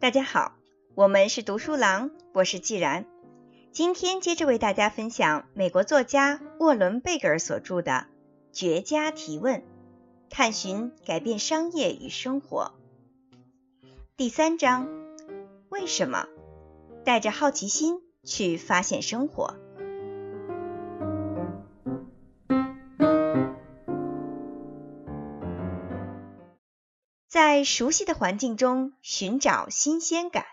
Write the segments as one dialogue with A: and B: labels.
A: 大家好，我们是读书郎，我是既然。今天接着为大家分享美国作家沃伦·贝格尔所著的《绝佳提问：探寻改变商业与生活》第三章：为什么？带着好奇心去发现生活。在熟悉的环境中寻找新鲜感。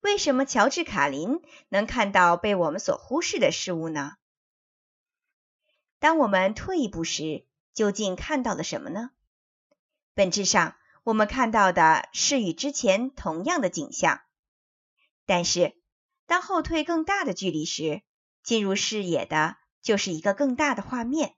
A: 为什么乔治·卡林能看到被我们所忽视的事物呢？当我们退一步时，究竟看到了什么呢？本质上，我们看到的是与之前同样的景象，但是当后退更大的距离时，进入视野的就是一个更大的画面。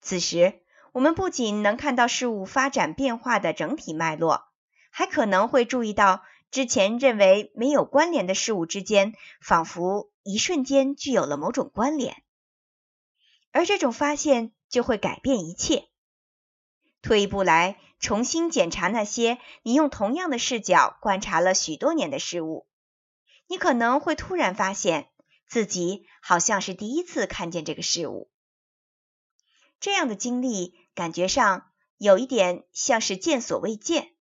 A: 此时，我们不仅能看到事物发展变化的整体脉络，还可能会注意到之前认为没有关联的事物之间，仿佛一瞬间具有了某种关联。而这种发现就会改变一切。退一步来，重新检查那些你用同样的视角观察了许多年的事物，你可能会突然发现自己好像是第一次看见这个事物。这样的经历。感觉上有一点像是见所未见。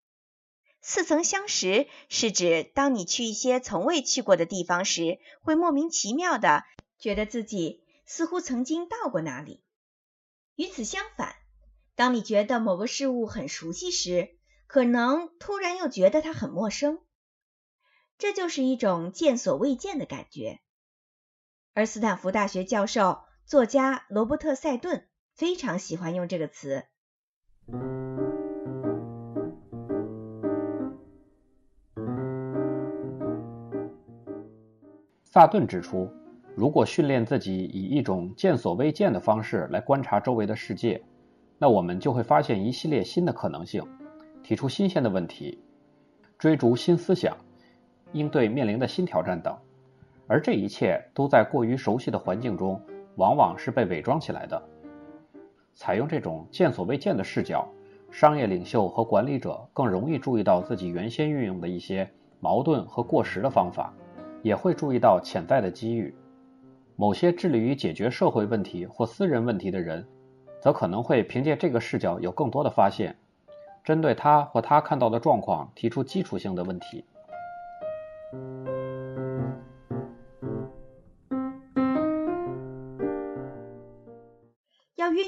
A: 似曾相识是指当你去一些从未去过的地方时，会莫名其妙的觉得自己似乎曾经到过那里。与此相反，当你觉得某个事物很熟悉时，可能突然又觉得它很陌生。这就是一种见所未见的感觉。而斯坦福大学教授、作家罗伯特·塞顿。非常喜欢用这个词。
B: 萨顿指出，如果训练自己以一种见所未见的方式来观察周围的世界，那我们就会发现一系列新的可能性，提出新鲜的问题，追逐新思想，应对面临的新挑战等。而这一切都在过于熟悉的环境中，往往是被伪装起来的。采用这种见所未见的视角，商业领袖和管理者更容易注意到自己原先运用的一些矛盾和过时的方法，也会注意到潜在的机遇。某些致力于解决社会问题或私人问题的人，则可能会凭借这个视角有更多的发现，针对他或他看到的状况提出基础性的问题。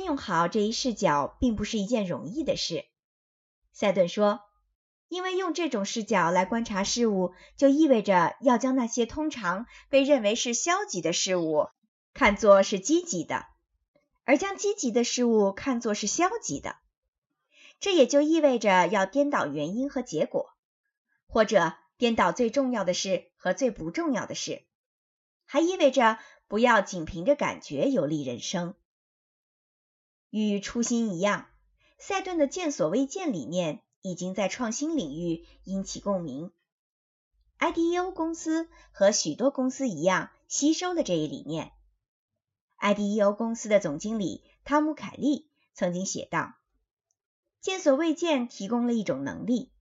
A: 用好这一视角并不是一件容易的事，塞顿说，因为用这种视角来观察事物，就意味着要将那些通常被认为是消极的事物看作是积极的，而将积极的事物看作是消极的。这也就意味着要颠倒原因和结果，或者颠倒最重要的事和最不重要的事，还意味着不要仅凭着感觉游历人生。与初心一样，赛顿的见所未见理念已经在创新领域引起共鸣。IDEO 公司和许多公司一样吸收了这一理念。IDEO 公司的总经理汤姆·凯利曾经写道：“见所未见提供了一种能力，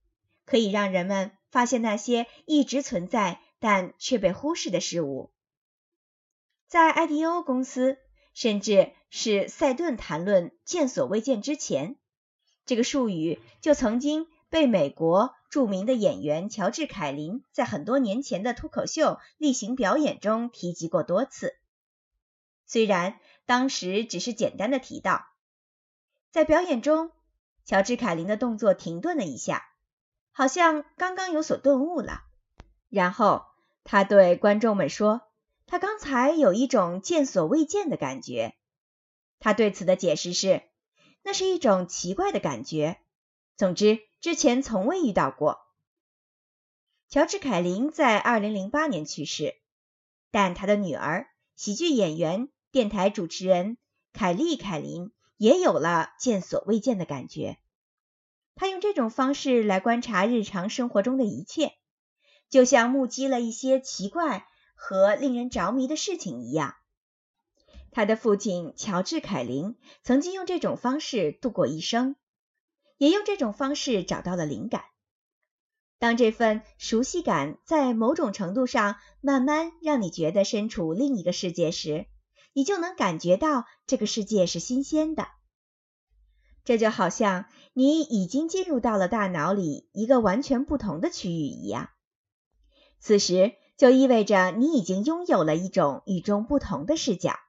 A: 可以让人们发现那些一直存在但却被忽视的事物。”在 IDEO 公司。甚至是赛顿谈论“见所未见”之前，这个术语就曾经被美国著名的演员乔治·凯林在很多年前的脱口秀例行表演中提及过多次。虽然当时只是简单的提到，在表演中，乔治·凯林的动作停顿了一下，好像刚刚有所顿悟了，然后他对观众们说。他刚才有一种见所未见的感觉。他对此的解释是，那是一种奇怪的感觉。总之，之前从未遇到过。乔治·凯林在2008年去世，但他的女儿、喜剧演员、电台主持人凯利·凯林也有了见所未见的感觉。他用这种方式来观察日常生活中的一切，就像目击了一些奇怪。和令人着迷的事情一样，他的父亲乔治·凯林曾经用这种方式度过一生，也用这种方式找到了灵感。当这份熟悉感在某种程度上慢慢让你觉得身处另一个世界时，你就能感觉到这个世界是新鲜的。这就好像你已经进入到了大脑里一个完全不同的区域一样。此时就意味着你已经拥有了一种与众不同的视角。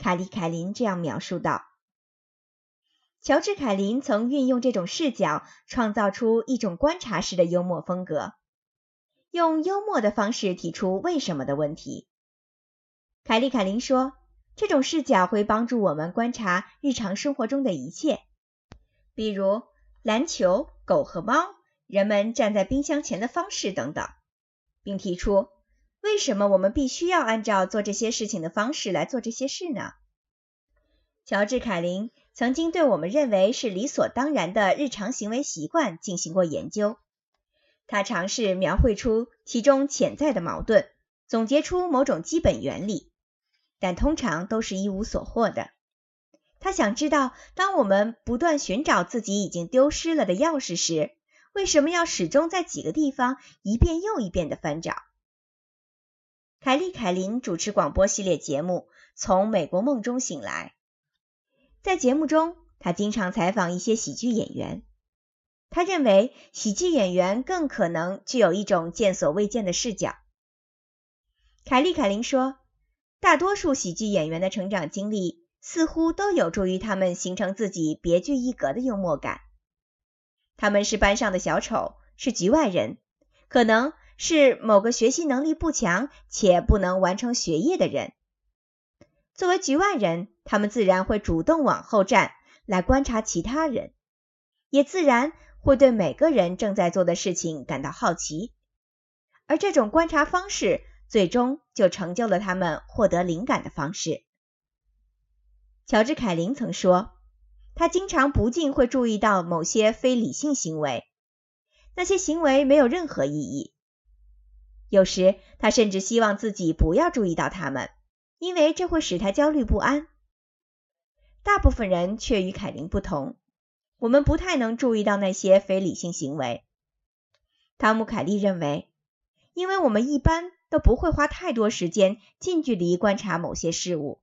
A: 凯利凯琳这样描述道。乔治·凯林曾运用这种视角，创造出一种观察式的幽默风格，用幽默的方式提出为什么的问题。凯利·凯林说，这种视角会帮助我们观察日常生活中的一切，比如篮球、狗和猫、人们站在冰箱前的方式等等，并提出为什么我们必须要按照做这些事情的方式来做这些事呢？乔治·凯林。曾经对我们认为是理所当然的日常行为习惯进行过研究，他尝试描绘出其中潜在的矛盾，总结出某种基本原理，但通常都是一无所获的。他想知道，当我们不断寻找自己已经丢失了的钥匙时，为什么要始终在几个地方一遍又一遍的翻找？凯利·凯林主持广播系列节目《从美国梦中醒来》。在节目中，他经常采访一些喜剧演员。他认为喜剧演员更可能具有一种见所未见的视角。凯利·凯林说：“大多数喜剧演员的成长经历似乎都有助于他们形成自己别具一格的幽默感。他们是班上的小丑，是局外人，可能是某个学习能力不强且不能完成学业的人。作为局外人。”他们自然会主动往后站来观察其他人，也自然会对每个人正在做的事情感到好奇，而这种观察方式最终就成就了他们获得灵感的方式。乔治·凯林曾说，他经常不禁会注意到某些非理性行为，那些行为没有任何意义。有时他甚至希望自己不要注意到他们，因为这会使他焦虑不安。大部分人却与凯琳不同，我们不太能注意到那些非理性行为。汤姆·凯利认为，因为我们一般都不会花太多时间近距离观察某些事物，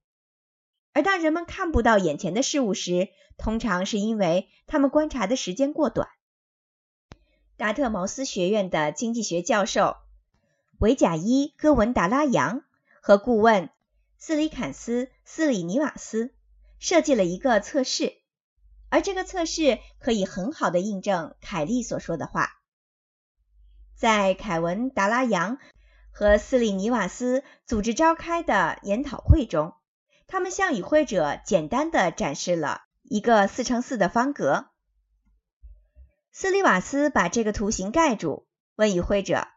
A: 而当人们看不到眼前的事物时，通常是因为他们观察的时间过短。达特茅斯学院的经济学教授维贾伊·戈文达拉扬和顾问斯里坎斯·斯里尼瓦斯。设计了一个测试，而这个测试可以很好的印证凯利所说的话。在凯文·达拉扬和斯里尼瓦斯组织召开的研讨会中，他们向与会者简单的展示了一个四乘四的方格。斯里瓦斯把这个图形盖住，问与会者：“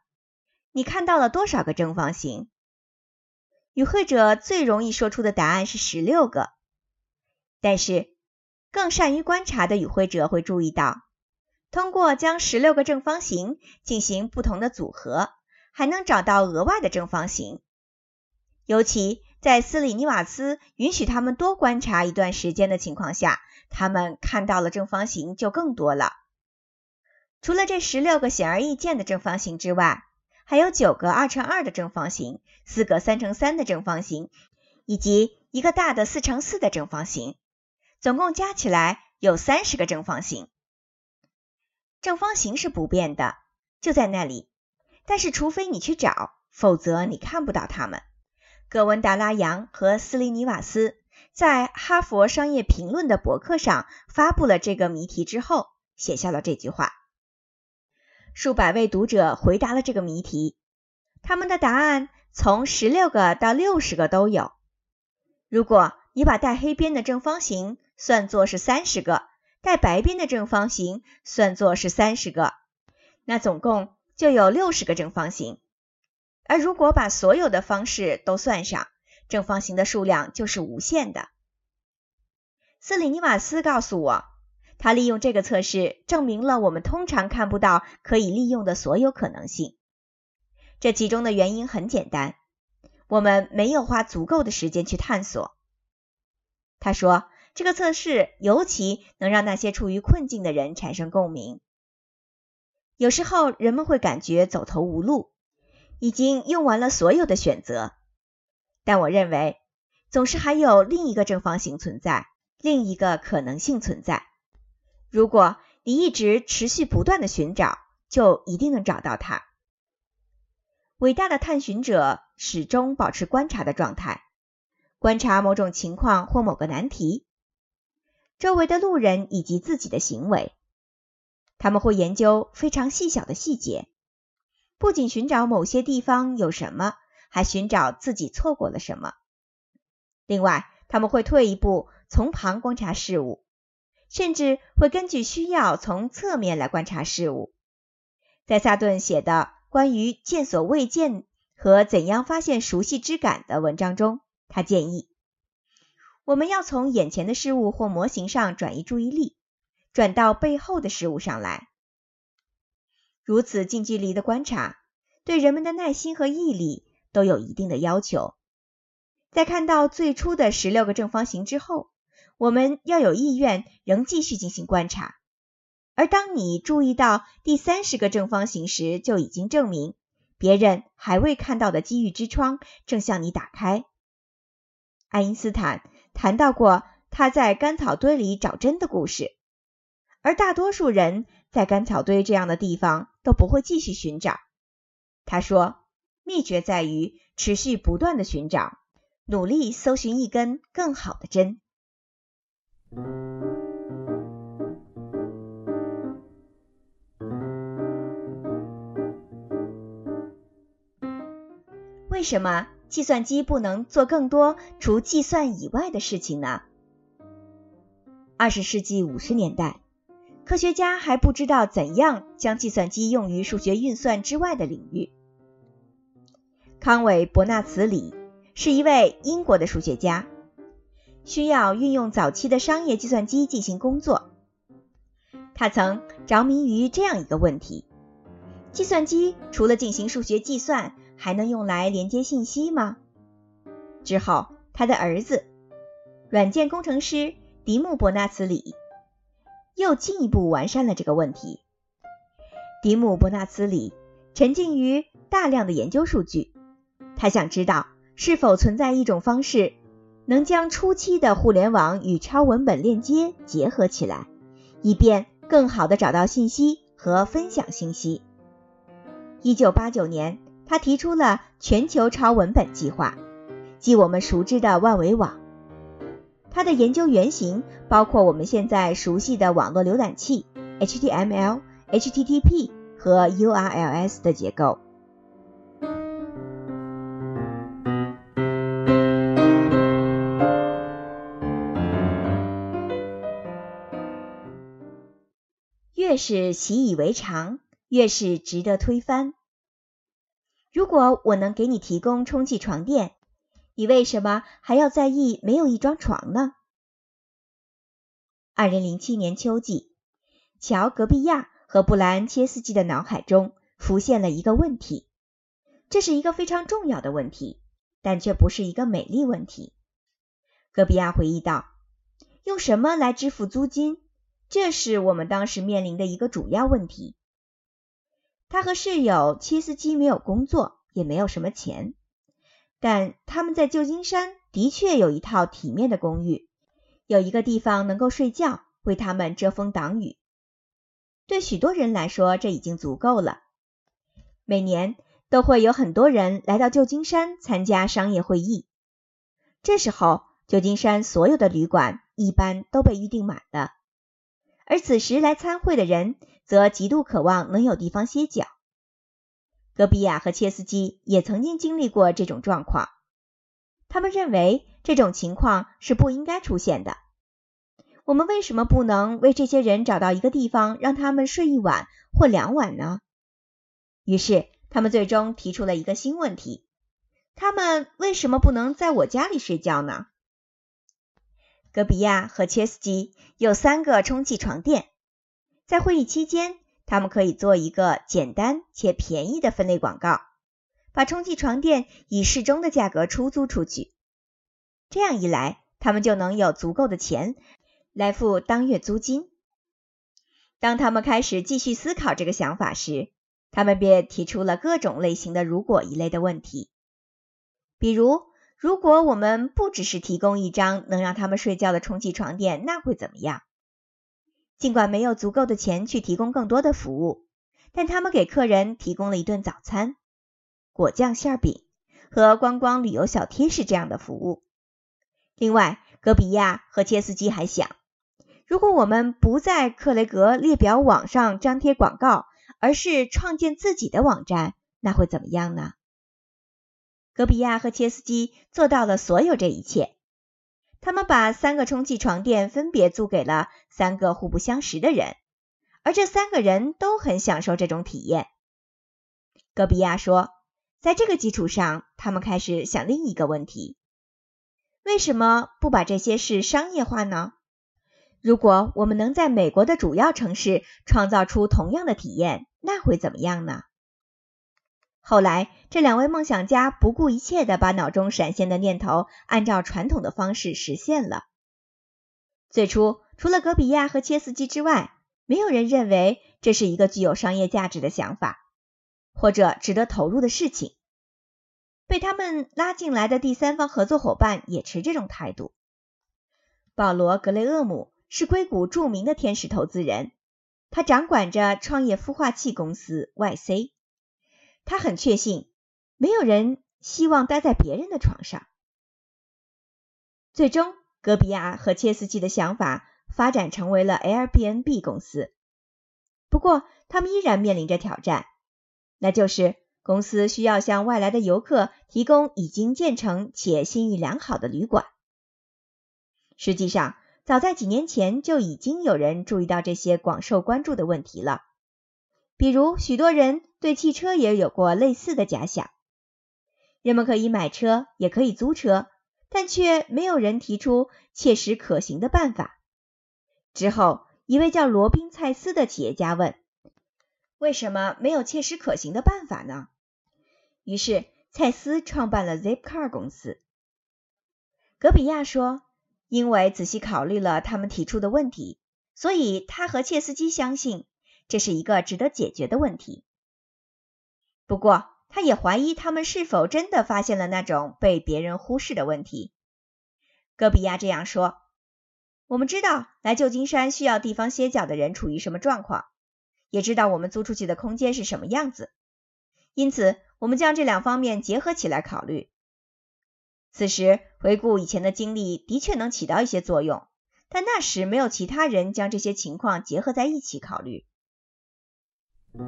A: 你看到了多少个正方形？”与会者最容易说出的答案是十六个。但是，更善于观察的与会者会注意到，通过将十六个正方形进行不同的组合，还能找到额外的正方形。尤其在斯里尼瓦斯允许他们多观察一段时间的情况下，他们看到了正方形就更多了。除了这十六个显而易见的正方形之外，还有九个二乘二的正方形，四个三乘三的正方形，以及一个大的四乘四的正方形。总共加起来有三十个正方形。正方形是不变的，就在那里。但是，除非你去找，否则你看不到它们。格文达拉扬和斯里尼瓦斯在《哈佛商业评论》的博客上发布了这个谜题之后，写下了这句话。数百位读者回答了这个谜题，他们的答案从十六个到六十个都有。如果你把带黑边的正方形算作是三十个，带白边的正方形算作是三十个，那总共就有六十个正方形。而如果把所有的方式都算上，正方形的数量就是无限的。斯里尼瓦斯告诉我，他利用这个测试证明了我们通常看不到可以利用的所有可能性。这其中的原因很简单，我们没有花足够的时间去探索。他说。这个测试尤其能让那些处于困境的人产生共鸣。有时候人们会感觉走投无路，已经用完了所有的选择。但我认为，总是还有另一个正方形存在，另一个可能性存在。如果你一直持续不断的寻找，就一定能找到它。伟大的探寻者始终保持观察的状态，观察某种情况或某个难题，周围的路人以及自己的行为。他们会研究非常细小的细节，不仅寻找某些地方有什么，还寻找自己错过了什么。另外，他们会退一步，从旁观察事物。甚至会根据需要从侧面来观察事物。在萨顿写的关于见所未见和怎样发现熟悉之感的文章中，他建议我们要从眼前的事物或模型上转移注意力，转到背后的事物上来。如此近距离的观察，对人们的耐心和毅力都有一定的要求。在看到最初的十六个正方形之后。我们要有意愿，仍继续进行观察。而当你注意到第三十个正方形时，就已经证明别人还未看到的机遇之窗正向你打开。爱因斯坦谈到过他在干草堆里找针的故事，而大多数人在干草堆这样的地方都不会继续寻找。他说，秘诀在于持续不断的寻找，努力搜寻一根更好的针。为什么计算机不能做更多除计算以外的事情呢？二十世纪五十年代，科学家还不知道怎样将计算机用于数学运算之外的领域。康韦·伯纳茨里是一位英国的数学家。需要运用早期的商业计算机进行工作。他曾着迷于这样一个问题：计算机除了进行数学计算，还能用来连接信息吗？之后，他的儿子，软件工程师迪姆·伯纳茨里，又进一步完善了这个问题。迪姆·伯纳茨里沉浸于大量的研究数据，他想知道是否存在一种方式。能将初期的互联网与超文本链接结合起来，以便更好地找到信息和分享信息。一九八九年，他提出了全球超文本计划，即我们熟知的万维网。他的研究原型包括我们现在熟悉的网络浏览器 HTML、HTTP 和 URLs 的结构。越是习以为常，越是值得推翻。如果我能给你提供充气床垫，你为什么还要在意没有一张床呢？二零零七年秋季，乔·格比亚和布兰切斯基的脑海中浮现了一个问题，这是一个非常重要的问题，但却不是一个美丽问题。戈比亚回忆道：“用什么来支付租金？”这是我们当时面临的一个主要问题。他和室友切斯基没有工作，也没有什么钱，但他们在旧金山的确有一套体面的公寓，有一个地方能够睡觉，为他们遮风挡雨。对许多人来说，这已经足够了。每年都会有很多人来到旧金山参加商业会议，这时候旧金山所有的旅馆一般都被预订满了。而此时来参会的人则极度渴望能有地方歇脚。戈比亚和切斯基也曾经经历过这种状况，他们认为这种情况是不应该出现的。我们为什么不能为这些人找到一个地方让他们睡一晚或两晚呢？于是他们最终提出了一个新问题：他们为什么不能在我家里睡觉呢？戈比亚和切斯基有三个充气床垫，在会议期间，他们可以做一个简单且便宜的分类广告，把充气床垫以适中的价格出租出去。这样一来，他们就能有足够的钱来付当月租金。当他们开始继续思考这个想法时，他们便提出了各种类型的“如果”一类的问题，比如，如果我们不只是提供一张能让他们睡觉的充气床垫，那会怎么样？尽管没有足够的钱去提供更多的服务，但他们给客人提供了一顿早餐、果酱馅饼和观光旅游小贴士这样的服务。另外，戈比亚和切斯基还想，如果我们不在克雷格列表网上张贴广告，而是创建自己的网站，那会怎么样呢？戈比亚和切斯基做到了所有这一切。他们把三个充气床垫分别租给了三个互不相识的人，而这三个人都很享受这种体验。戈比亚说，在这个基础上，他们开始想另一个问题：为什么不把这些事商业化呢？如果我们能在美国的主要城市创造出同样的体验，那会怎么样呢？后来，这两位梦想家不顾一切地把脑中闪现的念头按照传统的方式实现了。最初，除了格比亚和切斯基之外，没有人认为这是一个具有商业价值的想法，或者值得投入的事情。被他们拉进来的第三方合作伙伴也持这种态度。保罗·格雷厄姆是硅谷著名的天使投资人，他掌管着创业孵化器公司 YC。他很确信，没有人希望待在别人的床上。最终，戈比亚和切斯基的想法发展成为了 Airbnb 公司。不过，他们依然面临着挑战，那就是公司需要向外来的游客提供已经建成且信誉良好的旅馆。实际上，早在几年前就已经有人注意到这些广受关注的问题了。比如，许多人对汽车也有过类似的假想：人们可以买车，也可以租车，但却没有人提出切实可行的办法。之后，一位叫罗宾·蔡斯的企业家问：“为什么没有切实可行的办法呢？”于是，蔡斯创办了 Zipcar 公司。格比亚说：“因为仔细考虑了他们提出的问题，所以他和切斯基相信。”这是一个值得解决的问题。不过，他也怀疑他们是否真的发现了那种被别人忽视的问题。戈比亚这样说：“我们知道来旧金山需要地方歇脚的人处于什么状况，也知道我们租出去的空间是什么样子。因此，我们将这两方面结合起来考虑。此时回顾以前的经历，的确能起到一些作用，但那时没有其他人将这些情况结合在一起考虑。”格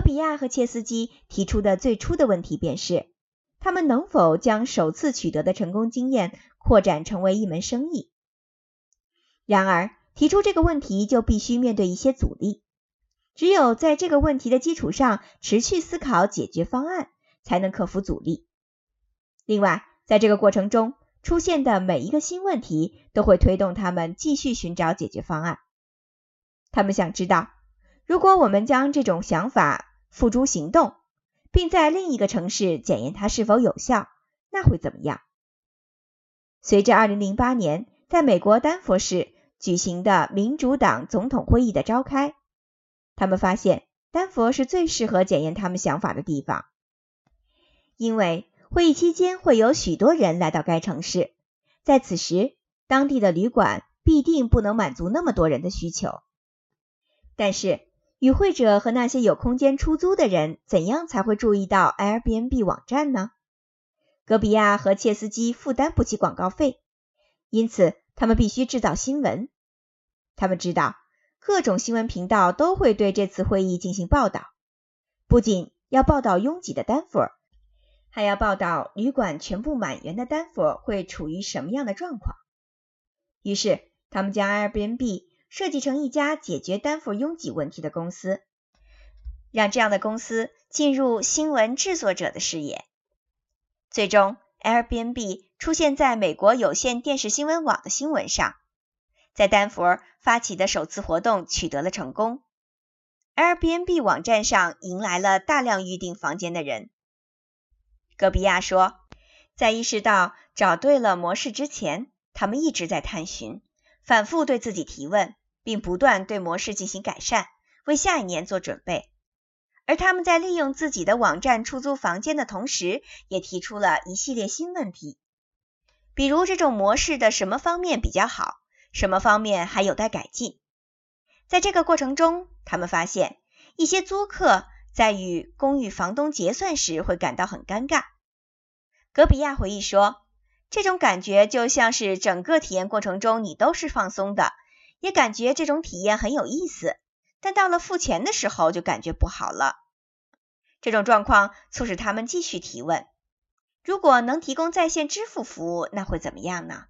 A: 比亚和切斯基提出的最初的问题便是。他们能否将首次取得的成功经验扩展成为一门生意？然而，提出这个问题就必须面对一些阻力。只有在这个问题的基础上持续思考解决方案，才能克服阻力。另外，在这个过程中出现的每一个新问题都会推动他们继续寻找解决方案。他们想知道，如果我们将这种想法付诸行动。并在另一个城市检验它是否有效，那会怎么样？随着2008年在美国丹佛市举行的民主党总统会议的召开，他们发现丹佛是最适合检验他们想法的地方，因为会议期间会有许多人来到该城市，在此时当地的旅馆必定不能满足那么多人的需求，但是。与会者和那些有空间出租的人，怎样才会注意到 Airbnb 网站呢？戈比亚和切斯基负担不起广告费，因此他们必须制造新闻。他们知道各种新闻频道都会对这次会议进行报道，不仅要报道拥挤的丹佛，还要报道旅馆全部满员的丹佛会处于什么样的状况。于是，他们将 Airbnb。设计成一家解决丹佛拥挤问题的公司，让这样的公司进入新闻制作者的视野。最终，Airbnb 出现在美国有线电视新闻网的新闻上，在丹佛发起的首次活动取得了成功。Airbnb 网站上迎来了大量预订房间的人。戈比亚说，在意识到找对了模式之前，他们一直在探寻，反复对自己提问，并不断对模式进行改善，为下一年做准备。而他们在利用自己的网站出租房间的同时，也提出了一系列新问题，比如这种模式的什么方面比较好，什么方面还有待改进。在这个过程中，他们发现一些租客在与公寓房东结算时会感到很尴尬。格比亚回忆说：“这种感觉就像是整个体验过程中你都是放松的，也感觉这种体验很有意思。”但到了付钱的时候，就感觉不好了。这种状况促使他们继续提问：如果能提供在线支付服务，那会怎么样呢？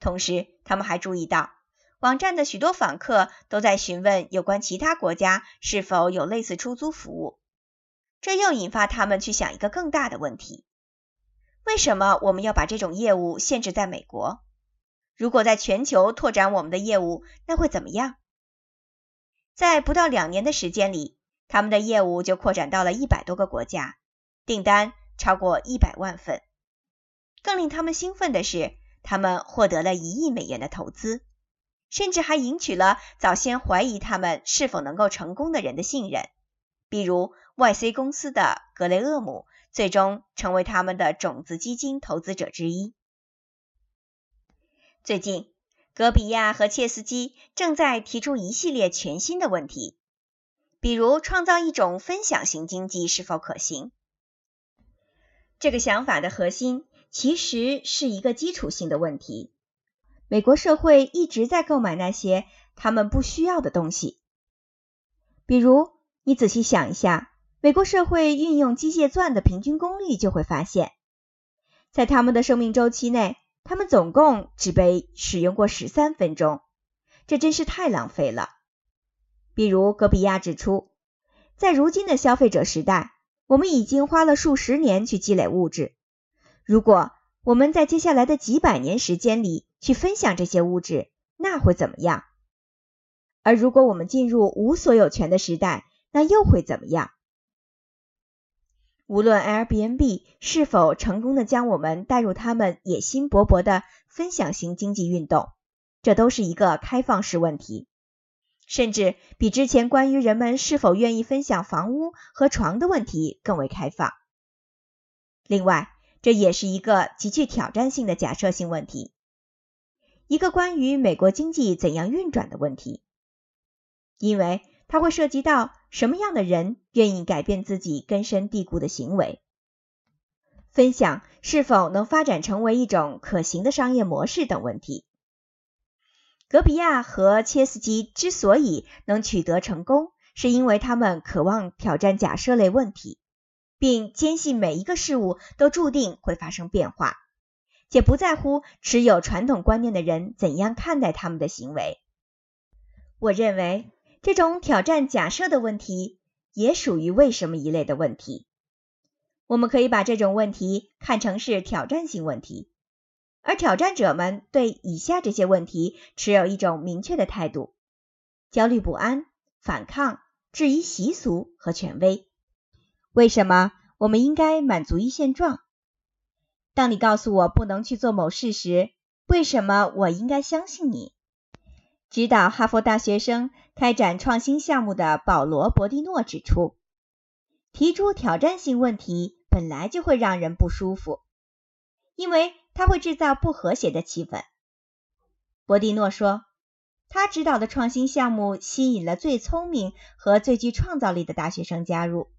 A: 同时，他们还注意到，网站的许多访客都在询问有关其他国家是否有类似出租服务。这又引发他们去想一个更大的问题：为什么我们要把这种业务限制在美国？如果在全球拓展我们的业务，那会怎么样？在不到两年的时间里，他们的业务就扩展到了一百多个国家，订单超过一百万份。更令他们兴奋的是，他们获得了一亿美元的投资，甚至还赢取了早先怀疑他们是否能够成功的人的信任，比如 YC 公司的格雷厄姆，最终成为他们的种子基金投资者之一。最近。戈比亚和切斯基正在提出一系列全新的问题，比如创造一种分享型经济是否可行？这个想法的核心其实是一个基础性的问题：美国社会一直在购买那些他们不需要的东西。比如，你仔细想一下，美国社会运用机械钻的平均功率，就会发现，在他们的生命周期内。他们总共只被使用过十三分钟，这真是太浪费了。比如，戈比亚指出，在如今的消费者时代，我们已经花了数十年去积累物质。如果我们在接下来的几百年时间里去分享这些物质，那会怎么样？而如果我们进入无所有权的时代，那又会怎么样？无论 Airbnb 是否成功的将我们带入他们野心勃勃的分享型经济运动，这都是一个开放式问题，甚至比之前关于人们是否愿意分享房屋和床的问题更为开放。另外，这也是一个极具挑战性的假设性问题，一个关于美国经济怎样运转的问题，因为。它会涉及到什么样的人愿意改变自己根深蒂固的行为？分享是否能发展成为一种可行的商业模式等问题。格比亚和切斯基之所以能取得成功，是因为他们渴望挑战假设类问题，并坚信每一个事物都注定会发生变化，且不在乎持有传统观念的人怎样看待他们的行为。我认为。这种挑战假设的问题也属于为什么一类的问题。我们可以把这种问题看成是挑战性问题，而挑战者们对以下这些问题持有一种明确的态度：焦虑不安、反抗、质疑习俗和权威。为什么我们应该满足于现状？当你告诉我不能去做某事时，为什么我应该相信你？指导哈佛大学生开展创新项目的保罗·博蒂诺指出，提出挑战性问题本来就会让人不舒服，因为它会制造不和谐的气氛。博蒂诺说，他指导的创新项目吸引了最聪明和最具创造力的大学生加入，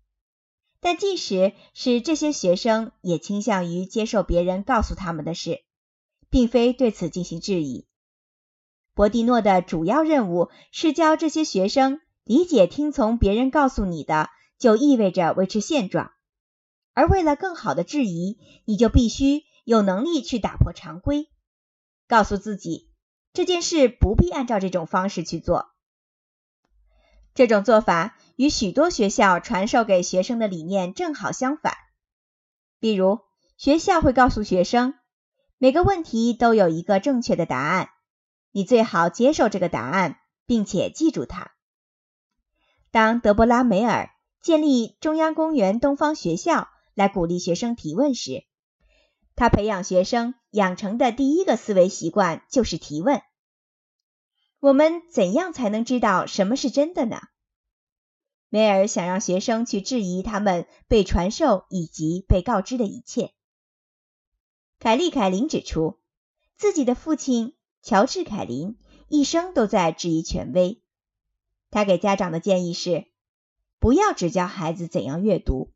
A: 但即使是这些学生，也倾向于接受别人告诉他们的事，并非对此进行质疑。博蒂诺的主要任务是教这些学生理解，听从别人告诉你的就意味着维持现状，而为了更好的质疑，你就必须有能力去打破常规，告诉自己这件事不必按照这种方式去做。这种做法与许多学校传授给学生的理念正好相反。比如，学校会告诉学生，每个问题都有一个正确的答案，你最好接受这个答案，并且记住它。当德波拉·梅尔建立中央公园东方学校来鼓励学生提问时，他培养学生养成的第一个思维习惯就是提问。我们怎样才能知道什么是真的呢？梅尔想让学生去质疑他们被传授以及被告知的一切。凯利·凯林指出，自己的父亲乔治·凯林一生都在质疑权威。他给家长的建议是：不要只教孩子怎样阅读，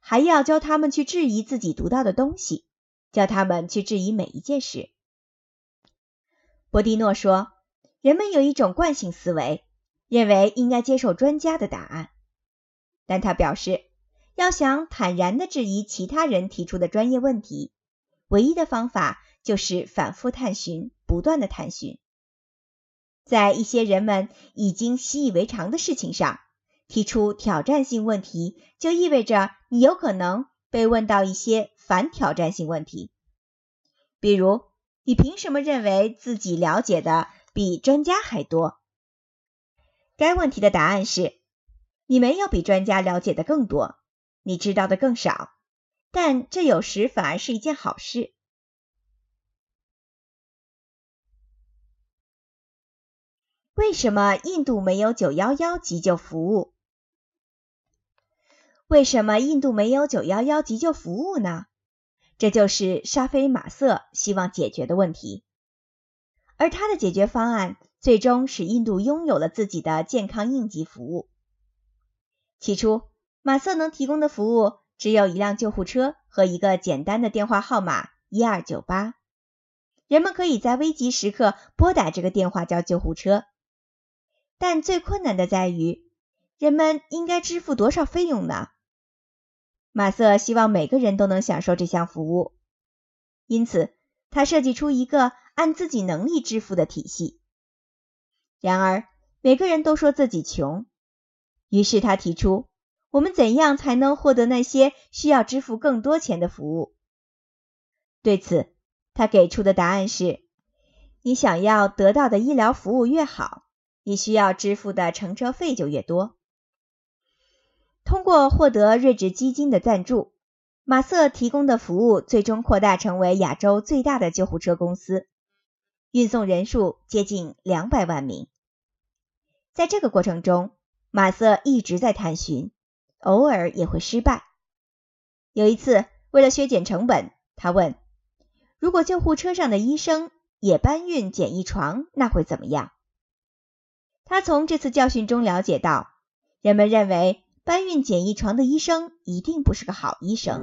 A: 还要教他们去质疑自己读到的东西，教他们去质疑每一件事。博蒂诺说，人们有一种惯性思维。认为应该接受专家的答案，但他表示，要想坦然的质疑其他人提出的专业问题，唯一的方法就是反复探寻，不断的探寻。在一些人们已经习以为常的事情上提出挑战性问题，就意味着你有可能被问到一些反挑战性问题，比如，你凭什么认为自己了解的比专家还多？该问题的答案是：你没有比专家了解的更多，你知道的更少，但这有时反而是一件好事。为什么印度没有九幺幺急救服务？为什么印度没有九幺幺急救服务呢？这就是沙菲马瑟希望解决的问题，而他的解决方案。最终使印度拥有了自己的健康应急服务。起初，马瑟能提供的服务只有一辆救护车和一个简单的电话号码一二九八，人们可以在危急时刻拨打这个电话叫救护车。但最困难的在于，人们应该支付多少费用呢？马瑟希望每个人都能享受这项服务，因此他设计出一个按自己能力支付的体系。然而，每个人都说自己穷，于是他提出：我们怎样才能获得那些需要支付更多钱的服务？对此，他给出的答案是：你想要得到的医疗服务越好，你需要支付的乘车费就越多。通过获得睿智基金的赞助，马瑟提供的服务最终扩大成为亚洲最大的救护车公司，运送人数接近两百万名。在这个过程中，马瑟一直在探寻，偶尔也会失败。有一次，为了削减成本，他问：“如果救护车上的医生也搬运简易床，那会怎么样？”他从这次教训中了解到，人们认为搬运简易床的医生一定不是个好医生。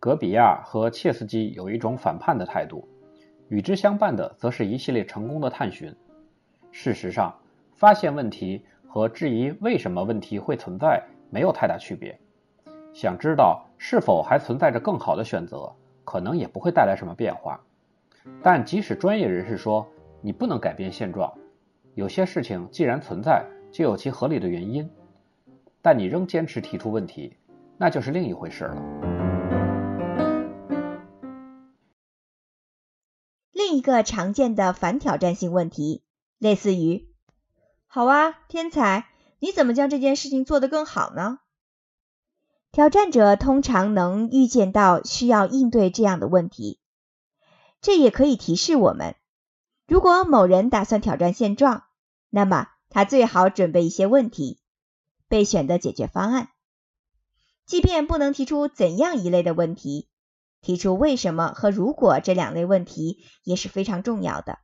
B: 格比亚和切斯基有一种反叛的态度，与之相伴的则是一系列成功的探寻。事实上，发现问题和质疑为什么问题会存在没有太大区别。想知道是否还存在着更好的选择，可能也不会带来什么变化。但即使专业人士说你不能改变现状，有些事情既然存在，就有其合理的原因，但你仍坚持提出问题，那就是另一回事了。
A: 另一个常见的反挑战性问题，类似于：“好啊，天才，你怎么将这件事情做得更好呢？”挑战者通常能预见到需要应对这样的问题，这也可以提示我们，如果某人打算挑战现状，那么他最好准备一些问题，备选的解决方案，即便不能提出怎样一类的问题。提出为什么和如果这两类问题也是非常重要的。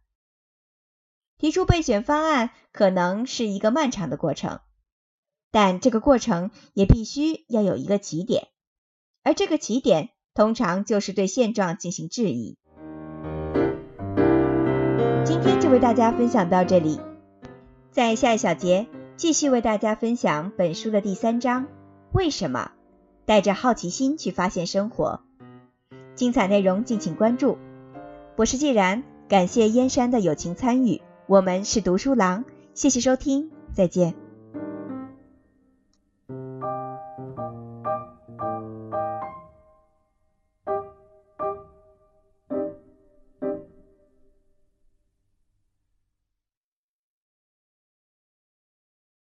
A: 提出备选方案可能是一个漫长的过程，但这个过程也必须要有一个起点，而这个起点通常就是对现状进行质疑。今天就为大家分享到这里，在下一小节继续为大家分享本书的第三章：为什么带着好奇心去发现生活。精彩内容敬请关注，我是既然，感谢燕山的友情参与。我们是读书郎，谢谢收听，再见。